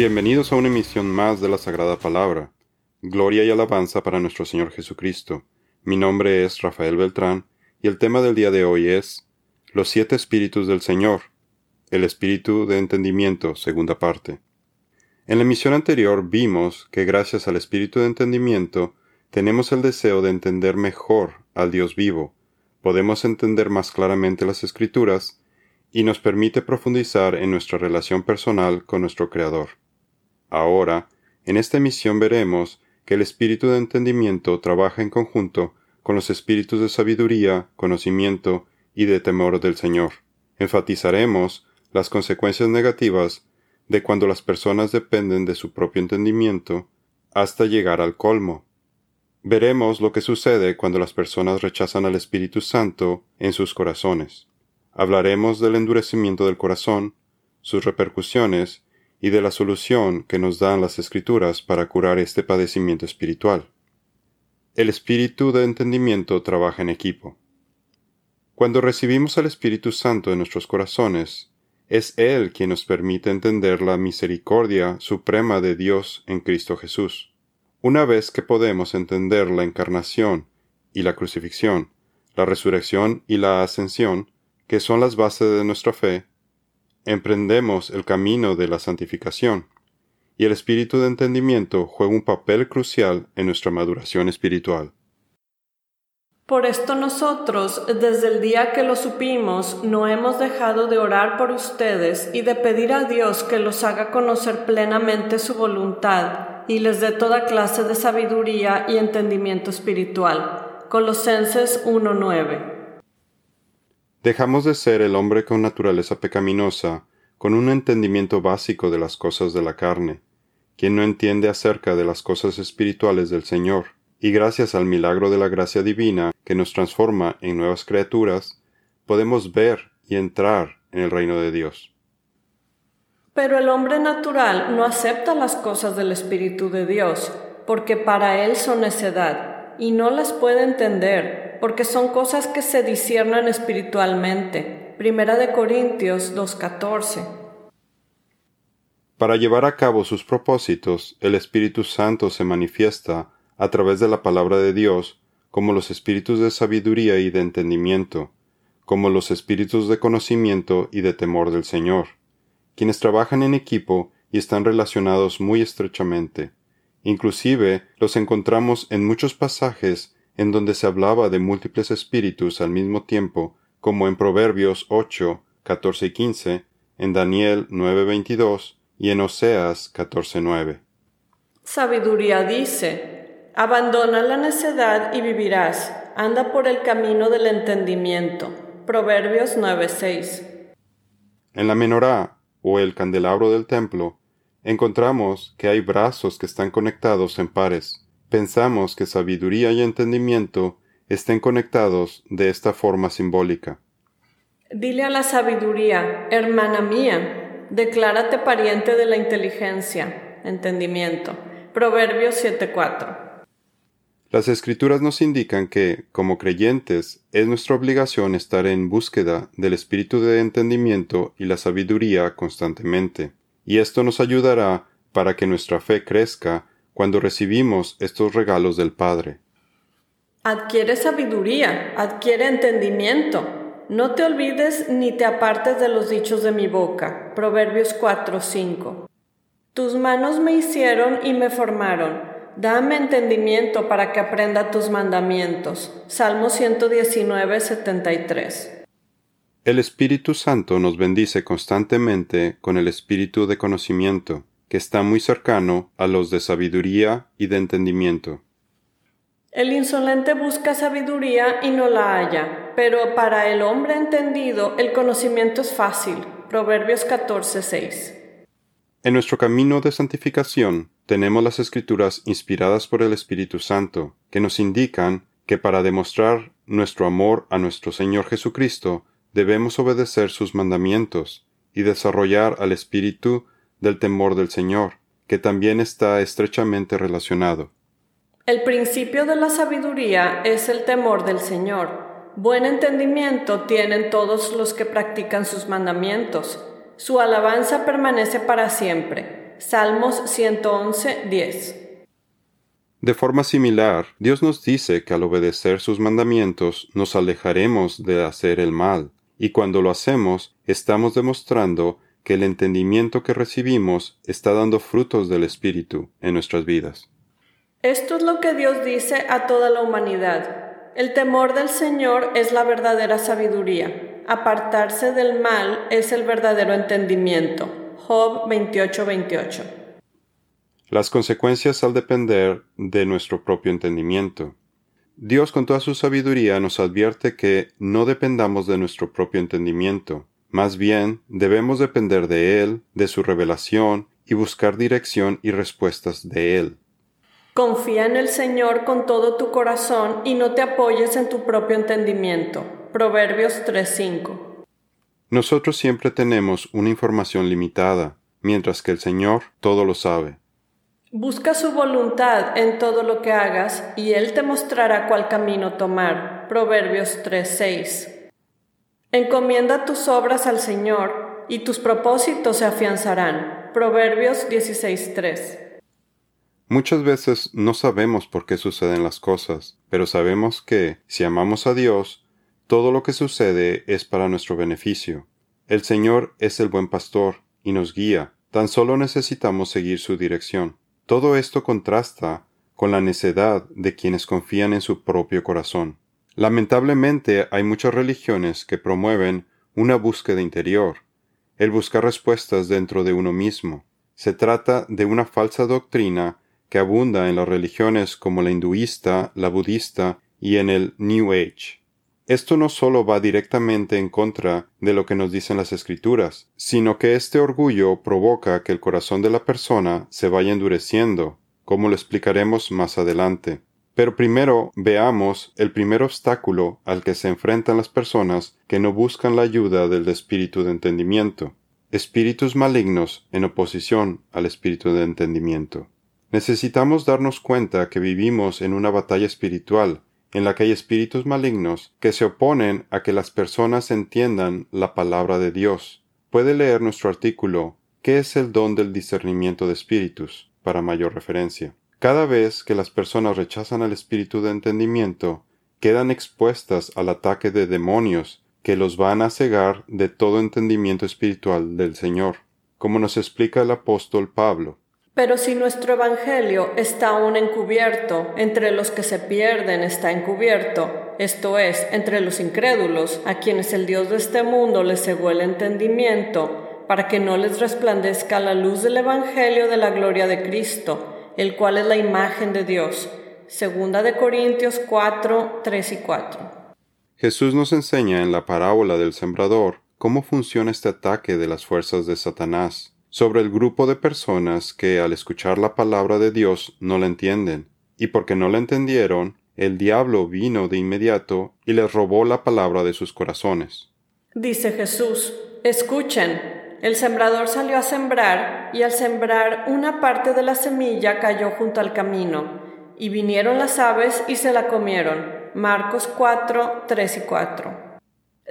Bienvenidos a una emisión más de la Sagrada Palabra. Gloria y alabanza para nuestro Señor Jesucristo. Mi nombre es Rafael Beltrán y el tema del día de hoy es Los siete espíritus del Señor, el espíritu de entendimiento, segunda parte. En la emisión anterior vimos que gracias al espíritu de entendimiento tenemos el deseo de entender mejor al Dios vivo, podemos entender más claramente las escrituras y nos permite profundizar en nuestra relación personal con nuestro Creador. Ahora, en esta emisión veremos que el espíritu de entendimiento trabaja en conjunto con los espíritus de sabiduría, conocimiento y de temor del Señor. Enfatizaremos las consecuencias negativas de cuando las personas dependen de su propio entendimiento hasta llegar al colmo. Veremos lo que sucede cuando las personas rechazan al Espíritu Santo en sus corazones. Hablaremos del endurecimiento del corazón, sus repercusiones y de la solución que nos dan las Escrituras para curar este padecimiento espiritual. El espíritu de entendimiento trabaja en equipo. Cuando recibimos al Espíritu Santo en nuestros corazones, es Él quien nos permite entender la misericordia suprema de Dios en Cristo Jesús. Una vez que podemos entender la encarnación y la crucifixión, la resurrección y la ascensión, que son las bases de nuestra fe, emprendemos el camino de la santificación, y el espíritu de entendimiento juega un papel crucial en nuestra maduración espiritual. Por esto nosotros, desde el día que lo supimos, no hemos dejado de orar por ustedes y de pedir a Dios que los haga conocer plenamente su voluntad y les dé toda clase de sabiduría y entendimiento espiritual. Colosenses 1.9. Dejamos de ser el hombre con naturaleza pecaminosa, con un entendimiento básico de las cosas de la carne, quien no entiende acerca de las cosas espirituales del Señor y gracias al milagro de la gracia divina que nos transforma en nuevas criaturas, podemos ver y entrar en el reino de Dios. Pero el hombre natural no acepta las cosas del Espíritu de Dios, porque para él son necedad, y no las puede entender, porque son cosas que se disciernan espiritualmente. Primera de Corintios 2.14. Para llevar a cabo sus propósitos, el Espíritu Santo se manifiesta a través de la palabra de Dios, como los espíritus de sabiduría y de entendimiento, como los espíritus de conocimiento y de temor del Señor, quienes trabajan en equipo y están relacionados muy estrechamente. Inclusive los encontramos en muchos pasajes en donde se hablaba de múltiples espíritus al mismo tiempo, como en Proverbios 8, 14 y 15, en Daniel 9, 22 y en Oseas 14, 9. Sabiduría dice, Abandona la necedad y vivirás. Anda por el camino del entendimiento. Proverbios 9:6. En la menorá, o el candelabro del templo, encontramos que hay brazos que están conectados en pares. Pensamos que sabiduría y entendimiento estén conectados de esta forma simbólica. Dile a la sabiduría, hermana mía, declárate pariente de la inteligencia, entendimiento. Proverbios 7:4. Las escrituras nos indican que, como creyentes, es nuestra obligación estar en búsqueda del espíritu de entendimiento y la sabiduría constantemente, y esto nos ayudará para que nuestra fe crezca cuando recibimos estos regalos del Padre. Adquiere sabiduría, adquiere entendimiento. No te olvides ni te apartes de los dichos de mi boca. Proverbios 4:5. Tus manos me hicieron y me formaron Dame entendimiento para que aprenda tus mandamientos. Salmo 119, 73. El Espíritu Santo nos bendice constantemente con el espíritu de conocimiento, que está muy cercano a los de sabiduría y de entendimiento. El insolente busca sabiduría y no la halla, pero para el hombre entendido el conocimiento es fácil. Proverbios 14, 6. En nuestro camino de santificación tenemos las escrituras inspiradas por el Espíritu Santo, que nos indican que para demostrar nuestro amor a nuestro Señor Jesucristo debemos obedecer sus mandamientos y desarrollar al espíritu del temor del Señor, que también está estrechamente relacionado. El principio de la sabiduría es el temor del Señor. Buen entendimiento tienen todos los que practican sus mandamientos su alabanza permanece para siempre. Salmos 111, 10. De forma similar, Dios nos dice que al obedecer sus mandamientos nos alejaremos de hacer el mal, y cuando lo hacemos estamos demostrando que el entendimiento que recibimos está dando frutos del Espíritu en nuestras vidas. Esto es lo que Dios dice a toda la humanidad. El temor del Señor es la verdadera sabiduría. Apartarse del mal es el verdadero entendimiento. Job 28:28. Las consecuencias al depender de nuestro propio entendimiento. Dios con toda su sabiduría nos advierte que no dependamos de nuestro propio entendimiento, más bien debemos depender de Él, de su revelación, y buscar dirección y respuestas de Él. Confía en el Señor con todo tu corazón y no te apoyes en tu propio entendimiento. Proverbios 3:5. Nosotros siempre tenemos una información limitada, mientras que el Señor todo lo sabe. Busca su voluntad en todo lo que hagas y Él te mostrará cuál camino tomar. Proverbios 3:6. Encomienda tus obras al Señor y tus propósitos se afianzarán. Proverbios 16:3. Muchas veces no sabemos por qué suceden las cosas, pero sabemos que, si amamos a Dios, todo lo que sucede es para nuestro beneficio. El Señor es el buen pastor y nos guía, tan solo necesitamos seguir su dirección. Todo esto contrasta con la necedad de quienes confían en su propio corazón. Lamentablemente hay muchas religiones que promueven una búsqueda interior, el buscar respuestas dentro de uno mismo. Se trata de una falsa doctrina que abunda en las religiones como la hinduista, la budista y en el New Age. Esto no solo va directamente en contra de lo que nos dicen las escrituras, sino que este orgullo provoca que el corazón de la persona se vaya endureciendo, como lo explicaremos más adelante. Pero primero veamos el primer obstáculo al que se enfrentan las personas que no buscan la ayuda del espíritu de entendimiento, espíritus malignos en oposición al espíritu de entendimiento. Necesitamos darnos cuenta que vivimos en una batalla espiritual, en la que hay espíritus malignos que se oponen a que las personas entiendan la palabra de Dios. Puede leer nuestro artículo ¿Qué es el don del discernimiento de espíritus? para mayor referencia. Cada vez que las personas rechazan al espíritu de entendimiento, quedan expuestas al ataque de demonios que los van a cegar de todo entendimiento espiritual del Señor, como nos explica el apóstol Pablo. Pero si nuestro Evangelio está aún encubierto, entre los que se pierden está encubierto, esto es, entre los incrédulos, a quienes el Dios de este mundo les cegó el entendimiento, para que no les resplandezca la luz del Evangelio de la gloria de Cristo, el cual es la imagen de Dios. Segunda de Corintios 4, 3 y 4. Jesús nos enseña en la parábola del sembrador cómo funciona este ataque de las fuerzas de Satanás sobre el grupo de personas que al escuchar la palabra de Dios no la entienden, y porque no la entendieron, el diablo vino de inmediato y les robó la palabra de sus corazones. Dice Jesús, escuchen, el sembrador salió a sembrar, y al sembrar una parte de la semilla cayó junto al camino, y vinieron las aves y se la comieron. Marcos 4, 3 y 4.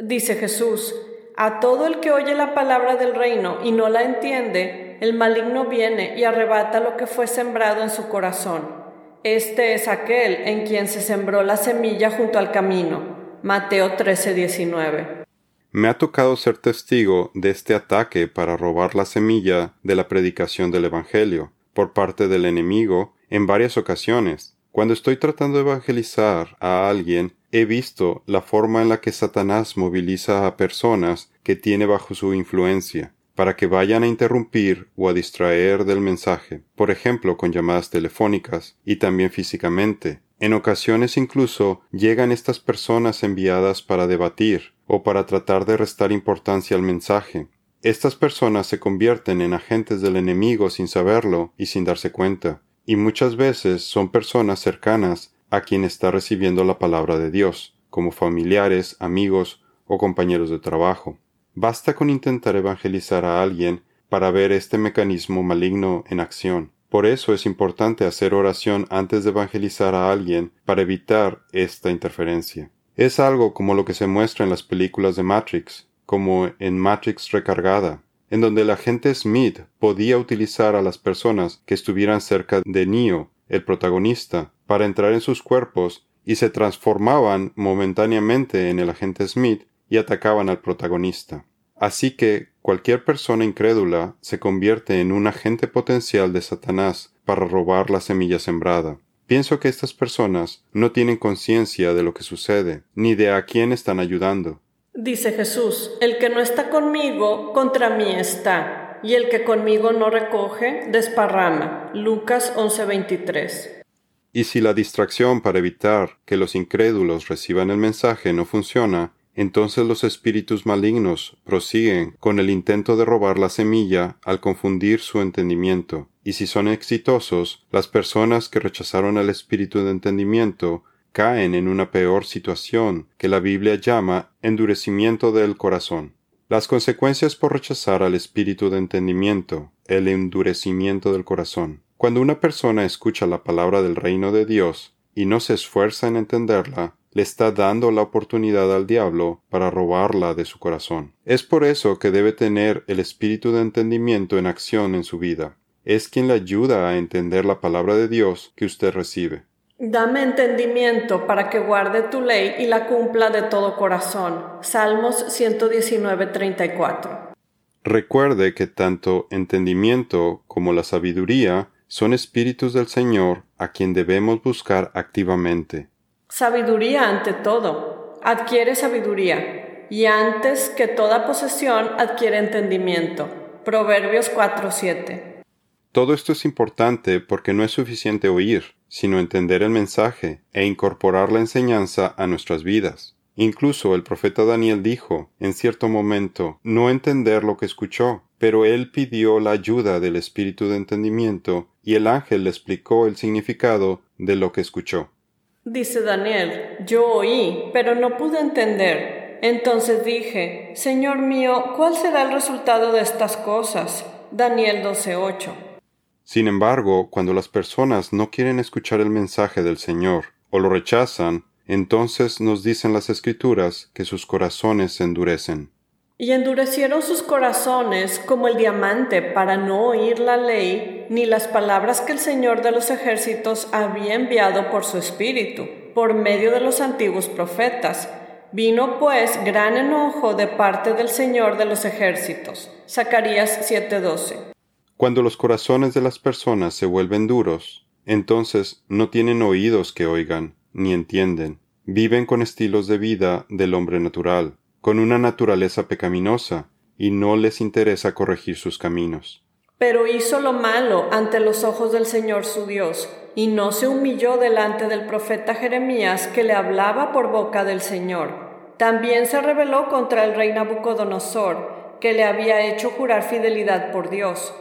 Dice Jesús, a todo el que oye la palabra del reino y no la entiende, el maligno viene y arrebata lo que fue sembrado en su corazón. Este es aquel en quien se sembró la semilla junto al camino. Mateo 13:19. Me ha tocado ser testigo de este ataque para robar la semilla de la predicación del Evangelio por parte del enemigo en varias ocasiones. Cuando estoy tratando de evangelizar a alguien, he visto la forma en la que Satanás moviliza a personas que tiene bajo su influencia para que vayan a interrumpir o a distraer del mensaje, por ejemplo con llamadas telefónicas y también físicamente. En ocasiones incluso llegan estas personas enviadas para debatir o para tratar de restar importancia al mensaje. Estas personas se convierten en agentes del enemigo sin saberlo y sin darse cuenta, y muchas veces son personas cercanas a quien está recibiendo la palabra de Dios, como familiares, amigos o compañeros de trabajo. Basta con intentar evangelizar a alguien para ver este mecanismo maligno en acción. Por eso es importante hacer oración antes de evangelizar a alguien para evitar esta interferencia. Es algo como lo que se muestra en las películas de Matrix, como en Matrix Recargada. en donde el agente Smith podía utilizar a las personas que estuvieran cerca de Neo, el protagonista, para entrar en sus cuerpos y se transformaban momentáneamente en el agente Smith y atacaban al protagonista. Así que cualquier persona incrédula se convierte en un agente potencial de Satanás para robar la semilla sembrada. Pienso que estas personas no tienen conciencia de lo que sucede, ni de a quién están ayudando. Dice Jesús, el que no está conmigo, contra mí está, y el que conmigo no recoge, desparrama. Lucas 11:23. Y si la distracción para evitar que los incrédulos reciban el mensaje no funciona, entonces los espíritus malignos prosiguen con el intento de robar la semilla al confundir su entendimiento, y si son exitosos, las personas que rechazaron el espíritu de entendimiento caen en una peor situación que la Biblia llama endurecimiento del corazón. Las consecuencias por rechazar al espíritu de entendimiento, el endurecimiento del corazón. Cuando una persona escucha la palabra del reino de Dios y no se esfuerza en entenderla, le está dando la oportunidad al diablo para robarla de su corazón. Es por eso que debe tener el espíritu de entendimiento en acción en su vida. Es quien le ayuda a entender la palabra de Dios que usted recibe. Dame entendimiento para que guarde tu ley y la cumpla de todo corazón. Salmos 119:34. Recuerde que tanto entendimiento como la sabiduría son espíritus del Señor a quien debemos buscar activamente. Sabiduría ante todo. Adquiere sabiduría. Y antes que toda posesión adquiere entendimiento. Proverbios 4:7. Todo esto es importante porque no es suficiente oír, sino entender el mensaje e incorporar la enseñanza a nuestras vidas. Incluso el profeta Daniel dijo, en cierto momento, no entender lo que escuchó, pero él pidió la ayuda del espíritu de entendimiento y el ángel le explicó el significado de lo que escuchó. Dice Daniel, yo oí, pero no pude entender. Entonces dije, Señor mío, ¿cuál será el resultado de estas cosas? Daniel 12:8. Sin embargo, cuando las personas no quieren escuchar el mensaje del Señor o lo rechazan, entonces nos dicen las escrituras que sus corazones se endurecen. Y endurecieron sus corazones como el diamante para no oír la ley ni las palabras que el Señor de los ejércitos había enviado por su espíritu, por medio de los antiguos profetas. Vino pues gran enojo de parte del Señor de los ejércitos. Zacarías 7:12. Cuando los corazones de las personas se vuelven duros, entonces no tienen oídos que oigan, ni entienden. Viven con estilos de vida del hombre natural, con una naturaleza pecaminosa, y no les interesa corregir sus caminos. Pero hizo lo malo ante los ojos del Señor su Dios, y no se humilló delante del profeta Jeremías que le hablaba por boca del Señor. También se rebeló contra el rey Nabucodonosor, que le había hecho jurar fidelidad por Dios.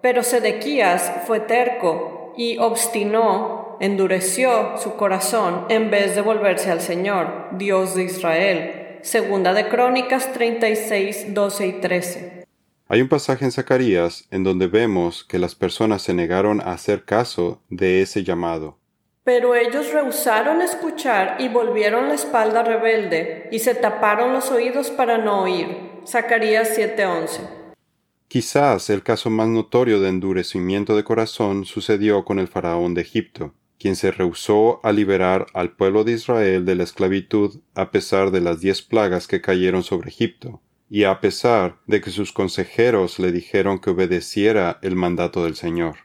Pero Sedequías fue terco y obstinó, endureció su corazón en vez de volverse al Señor, Dios de Israel Segunda de Crónicas 36, 12 y 13. Hay un pasaje en Zacarías en donde vemos que las personas se negaron a hacer caso de ese llamado. Pero ellos rehusaron escuchar y volvieron la espalda rebelde y se taparon los oídos para no oír. Zacarías 7:11. Quizás el caso más notorio de endurecimiento de corazón sucedió con el faraón de Egipto quien se rehusó a liberar al pueblo de Israel de la esclavitud a pesar de las diez plagas que cayeron sobre Egipto, y a pesar de que sus consejeros le dijeron que obedeciera el mandato del Señor.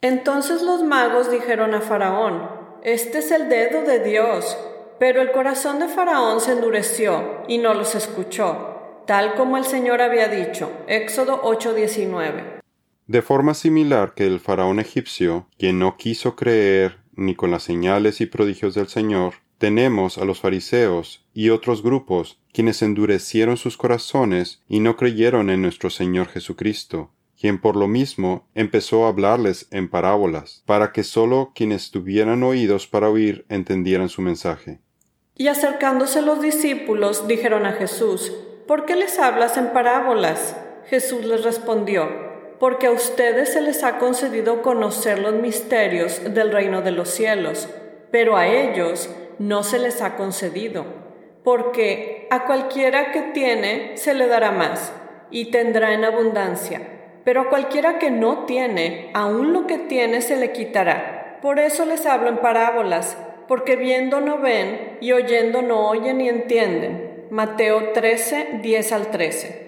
Entonces los magos dijeron a Faraón, Este es el dedo de Dios. Pero el corazón de Faraón se endureció y no los escuchó, tal como el Señor había dicho. Éxodo 8:19. De forma similar que el faraón egipcio, quien no quiso creer ni con las señales y prodigios del Señor, tenemos a los fariseos y otros grupos quienes endurecieron sus corazones y no creyeron en nuestro Señor Jesucristo, quien por lo mismo empezó a hablarles en parábolas, para que sólo quienes tuvieran oídos para oír entendieran su mensaje. Y acercándose los discípulos dijeron a Jesús, ¿Por qué les hablas en parábolas? Jesús les respondió, porque a ustedes se les ha concedido conocer los misterios del reino de los cielos, pero a ellos no se les ha concedido, porque a cualquiera que tiene se le dará más, y tendrá en abundancia. Pero a cualquiera que no tiene, aun lo que tiene se le quitará. Por eso les hablo en parábolas, porque viendo no ven y oyendo no oyen ni entienden. Mateo 13, 10 al 13.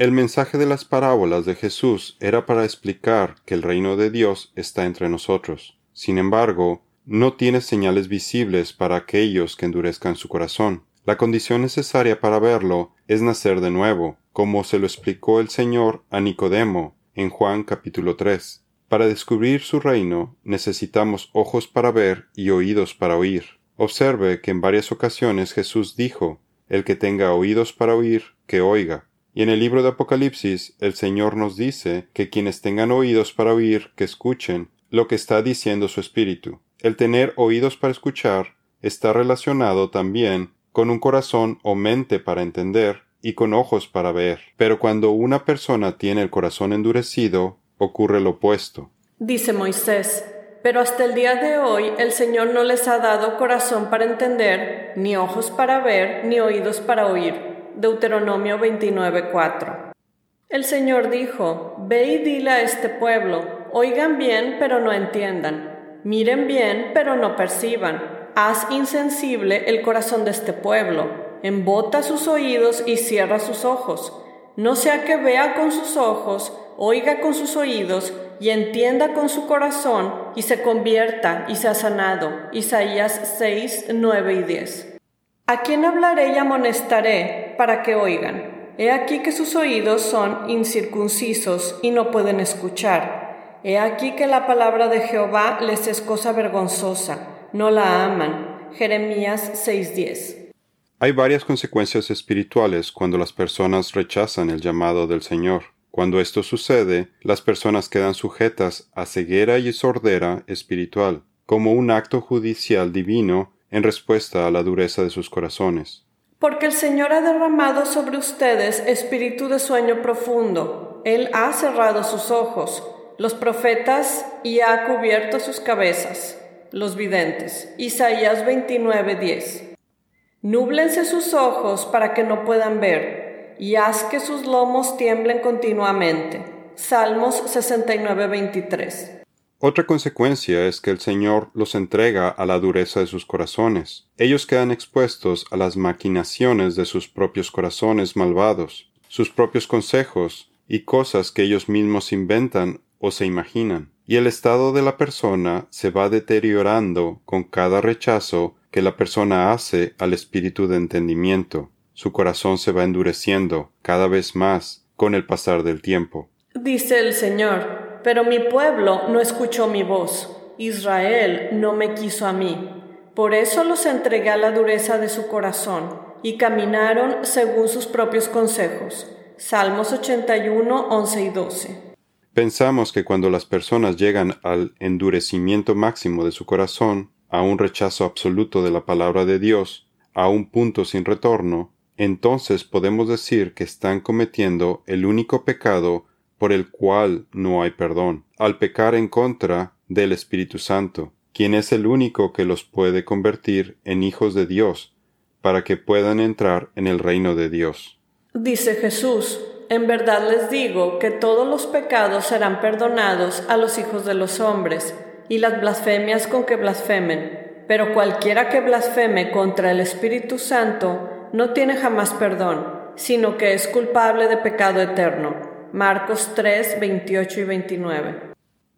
El mensaje de las parábolas de Jesús era para explicar que el reino de Dios está entre nosotros. Sin embargo, no tiene señales visibles para aquellos que endurezcan su corazón. La condición necesaria para verlo es nacer de nuevo, como se lo explicó el Señor a Nicodemo en Juan capítulo 3. Para descubrir su reino necesitamos ojos para ver y oídos para oír. Observe que en varias ocasiones Jesús dijo, El que tenga oídos para oír, que oiga. Y en el libro de Apocalipsis el Señor nos dice que quienes tengan oídos para oír, que escuchen lo que está diciendo su Espíritu. El tener oídos para escuchar está relacionado también con un corazón o mente para entender y con ojos para ver. Pero cuando una persona tiene el corazón endurecido, ocurre lo opuesto. Dice Moisés, pero hasta el día de hoy el Señor no les ha dado corazón para entender, ni ojos para ver, ni oídos para oír. Deuteronomio 29:4. El Señor dijo, Ve y dile a este pueblo, oigan bien, pero no entiendan Miren bien, pero no perciban. Haz insensible el corazón de este pueblo. Embota sus oídos y cierra sus ojos. No sea que vea con sus ojos, oiga con sus oídos y entienda con su corazón y se convierta y sea sanado. Isaías 6, 9 y 10. ¿A quién hablaré y amonestaré para que oigan? He aquí que sus oídos son incircuncisos y no pueden escuchar He aquí que la palabra de Jehová les es cosa vergonzosa, no la aman. Jeremías 6:10. Hay varias consecuencias espirituales cuando las personas rechazan el llamado del Señor. Cuando esto sucede, las personas quedan sujetas a ceguera y sordera espiritual, como un acto judicial divino en respuesta a la dureza de sus corazones. Porque el Señor ha derramado sobre ustedes espíritu de sueño profundo. Él ha cerrado sus ojos los profetas y ha cubierto sus cabezas, los videntes. Isaías 29:10. Núblense sus ojos para que no puedan ver, y haz que sus lomos tiemblen continuamente. Salmos 69:23. Otra consecuencia es que el Señor los entrega a la dureza de sus corazones. Ellos quedan expuestos a las maquinaciones de sus propios corazones malvados, sus propios consejos y cosas que ellos mismos inventan o se imaginan, y el estado de la persona se va deteriorando con cada rechazo que la persona hace al espíritu de entendimiento. Su corazón se va endureciendo cada vez más con el pasar del tiempo. Dice el Señor, pero mi pueblo no escuchó mi voz, Israel no me quiso a mí. Por eso los entregué a la dureza de su corazón, y caminaron según sus propios consejos. Salmos 81, 11 y 12. Pensamos que cuando las personas llegan al endurecimiento máximo de su corazón, a un rechazo absoluto de la palabra de Dios, a un punto sin retorno, entonces podemos decir que están cometiendo el único pecado por el cual no hay perdón, al pecar en contra del Espíritu Santo, quien es el único que los puede convertir en hijos de Dios, para que puedan entrar en el reino de Dios. Dice Jesús, en verdad les digo que todos los pecados serán perdonados a los hijos de los hombres, y las blasfemias con que blasfemen. Pero cualquiera que blasfeme contra el Espíritu Santo no tiene jamás perdón, sino que es culpable de pecado eterno. Marcos 3, 28 y 29.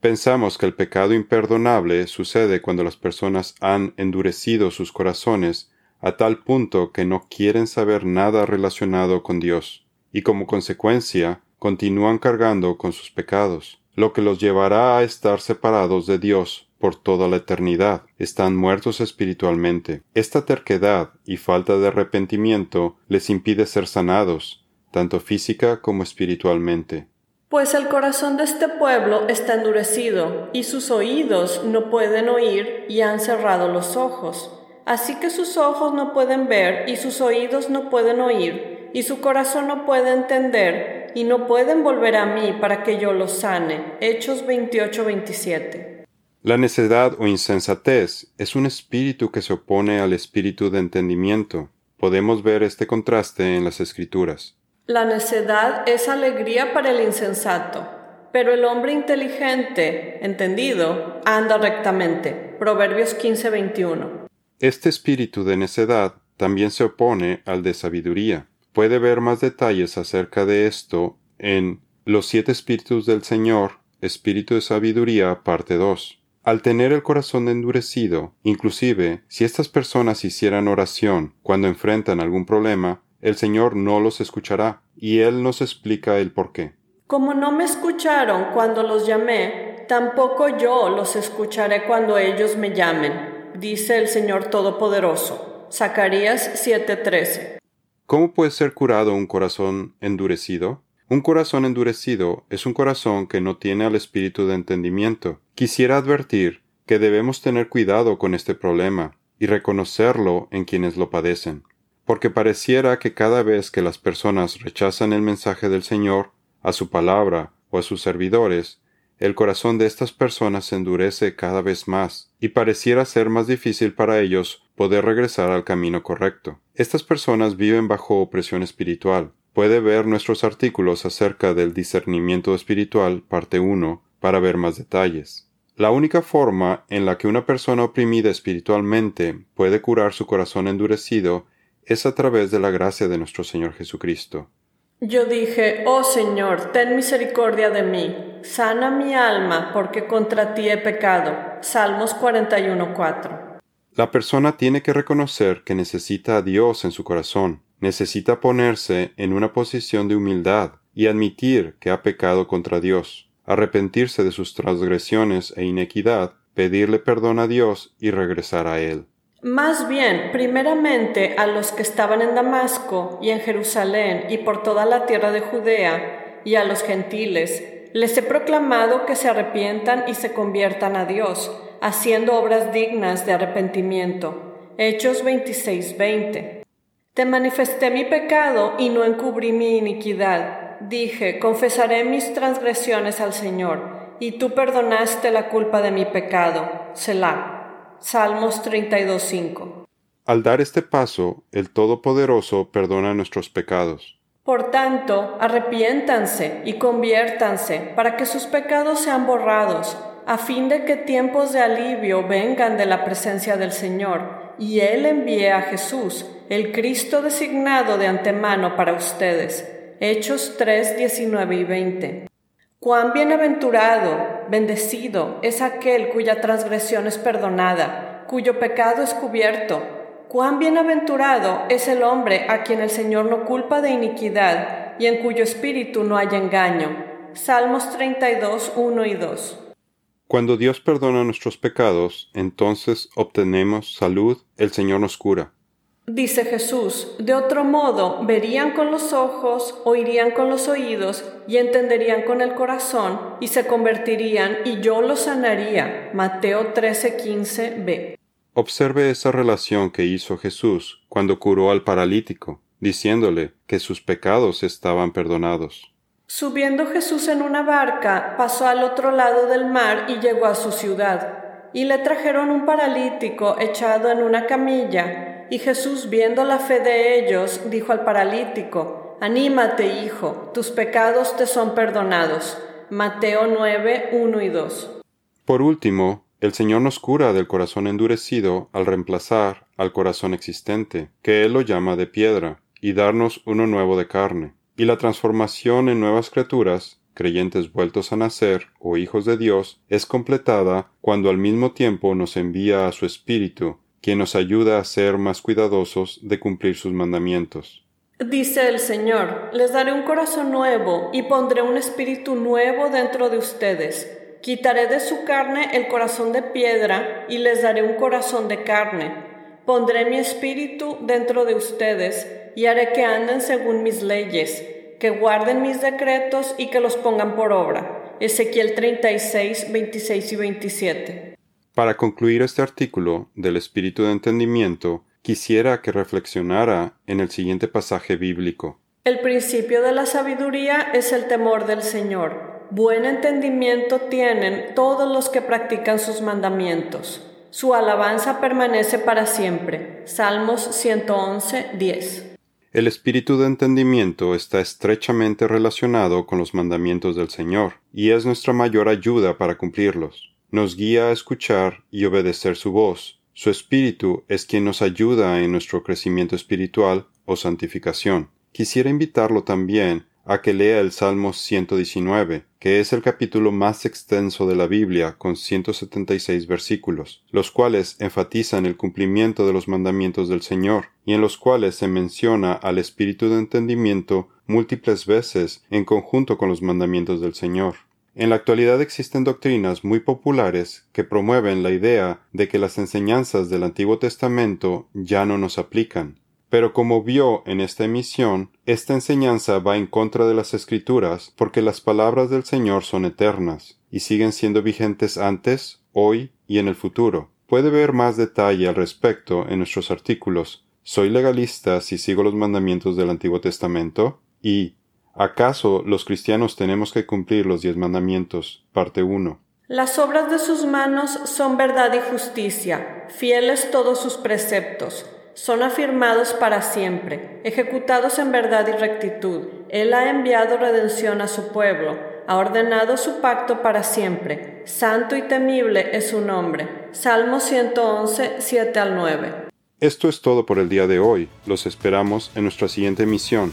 Pensamos que el pecado imperdonable sucede cuando las personas han endurecido sus corazones a tal punto que no quieren saber nada relacionado con Dios y como consecuencia continúan cargando con sus pecados, lo que los llevará a estar separados de Dios por toda la eternidad, están muertos espiritualmente. Esta terquedad y falta de arrepentimiento les impide ser sanados, tanto física como espiritualmente. Pues el corazón de este pueblo está endurecido, y sus oídos no pueden oír y han cerrado los ojos. Así que sus ojos no pueden ver y sus oídos no pueden oír, y su corazón no puede entender, y no pueden volver a mí para que yo los sane. Hechos 28-27. La necedad o insensatez es un espíritu que se opone al espíritu de entendimiento. Podemos ver este contraste en las Escrituras. La necedad es alegría para el insensato, pero el hombre inteligente, entendido, anda rectamente. Proverbios 15:21. Este espíritu de necedad también se opone al de sabiduría. Puede ver más detalles acerca de esto en Los siete espíritus del Señor, Espíritu de Sabiduría, parte 2. Al tener el corazón endurecido, inclusive si estas personas hicieran oración cuando enfrentan algún problema, el Señor no los escuchará, y Él nos explica el por qué. Como no me escucharon cuando los llamé, tampoco yo los escucharé cuando ellos me llamen, dice el Señor Todopoderoso. Zacarías 7:13. ¿Cómo puede ser curado un corazón endurecido? Un corazón endurecido es un corazón que no tiene al espíritu de entendimiento. Quisiera advertir que debemos tener cuidado con este problema y reconocerlo en quienes lo padecen, porque pareciera que cada vez que las personas rechazan el mensaje del Señor, a su palabra o a sus servidores, el corazón de estas personas se endurece cada vez más, y pareciera ser más difícil para ellos poder regresar al camino correcto. Estas personas viven bajo opresión espiritual, Puede ver nuestros artículos acerca del discernimiento espiritual, parte 1, para ver más detalles. La única forma en la que una persona oprimida espiritualmente puede curar su corazón endurecido es a través de la gracia de nuestro Señor Jesucristo. Yo dije, Oh Señor, ten misericordia de mí, sana mi alma, porque contra ti he pecado. Salmos 41.4. La persona tiene que reconocer que necesita a Dios en su corazón, necesita ponerse en una posición de humildad y admitir que ha pecado contra Dios, arrepentirse de sus transgresiones e inequidad, pedirle perdón a Dios y regresar a Él. Más bien, primeramente a los que estaban en Damasco y en Jerusalén y por toda la tierra de Judea, y a los gentiles, les he proclamado que se arrepientan y se conviertan a Dios, haciendo obras dignas de arrepentimiento. Hechos 26:20. Te manifesté mi pecado y no encubrí mi iniquidad. Dije, confesaré mis transgresiones al Señor, y tú perdonaste la culpa de mi pecado. Selah. Salmos 32.5. Al dar este paso, el Todopoderoso perdona nuestros pecados. Por tanto, arrepiéntanse y conviértanse para que sus pecados sean borrados, a fin de que tiempos de alivio vengan de la presencia del Señor y Él envíe a Jesús, el Cristo designado de antemano para ustedes. Hechos 3, 19 y 20. Cuán bienaventurado, bendecido es aquel cuya transgresión es perdonada, cuyo pecado es cubierto. Cuán bienaventurado es el hombre a quien el Señor no culpa de iniquidad y en cuyo espíritu no hay engaño. Salmos 32, 1 y 2. Cuando Dios perdona nuestros pecados, entonces obtenemos salud, el Señor nos cura. Dice Jesús, de otro modo verían con los ojos, oirían con los oídos y entenderían con el corazón y se convertirían y yo los sanaría. Mateo 13:15b. Observe esa relación que hizo Jesús cuando curó al paralítico, diciéndole que sus pecados estaban perdonados. Subiendo Jesús en una barca, pasó al otro lado del mar y llegó a su ciudad. Y le trajeron un paralítico echado en una camilla. Y Jesús, viendo la fe de ellos, dijo al paralítico, Anímate, hijo, tus pecados te son perdonados. Mateo 9, 1 y 2. Por último, el Señor nos cura del corazón endurecido al reemplazar al corazón existente, que Él lo llama de piedra, y darnos uno nuevo de carne y la transformación en nuevas criaturas, creyentes vueltos a nacer o hijos de Dios, es completada cuando al mismo tiempo nos envía a su Espíritu, quien nos ayuda a ser más cuidadosos de cumplir sus mandamientos. Dice el Señor, les daré un corazón nuevo y pondré un espíritu nuevo dentro de ustedes. Quitaré de su carne el corazón de piedra y les daré un corazón de carne. Pondré mi espíritu dentro de ustedes y haré que anden según mis leyes, que guarden mis decretos y que los pongan por obra. Ezequiel 36, 26 y 27. Para concluir este artículo del espíritu de entendimiento, quisiera que reflexionara en el siguiente pasaje bíblico. El principio de la sabiduría es el temor del Señor. Buen entendimiento tienen todos los que practican sus mandamientos. Su alabanza permanece para siempre. Salmos 111, 10. El espíritu de entendimiento está estrechamente relacionado con los mandamientos del Señor, y es nuestra mayor ayuda para cumplirlos. Nos guía a escuchar y obedecer su voz. Su espíritu es quien nos ayuda en nuestro crecimiento espiritual o santificación. Quisiera invitarlo también a que lea el Salmo 119, que es el capítulo más extenso de la Biblia con 176 versículos, los cuales enfatizan el cumplimiento de los mandamientos del Señor, y en los cuales se menciona al espíritu de entendimiento múltiples veces en conjunto con los mandamientos del Señor. En la actualidad existen doctrinas muy populares que promueven la idea de que las enseñanzas del Antiguo Testamento ya no nos aplican, pero como vio en esta emisión, esta enseñanza va en contra de las escrituras porque las palabras del Señor son eternas y siguen siendo vigentes antes, hoy y en el futuro. Puede ver más detalle al respecto en nuestros artículos ¿Soy legalista si sigo los mandamientos del Antiguo Testamento? y ¿Acaso los cristianos tenemos que cumplir los diez mandamientos? Parte 1. Las obras de sus manos son verdad y justicia, fieles todos sus preceptos son afirmados para siempre, ejecutados en verdad y rectitud. Él ha enviado redención a su pueblo, ha ordenado su pacto para siempre. Santo y temible es su nombre. Salmo 111, 7 al 9. Esto es todo por el día de hoy. Los esperamos en nuestra siguiente emisión.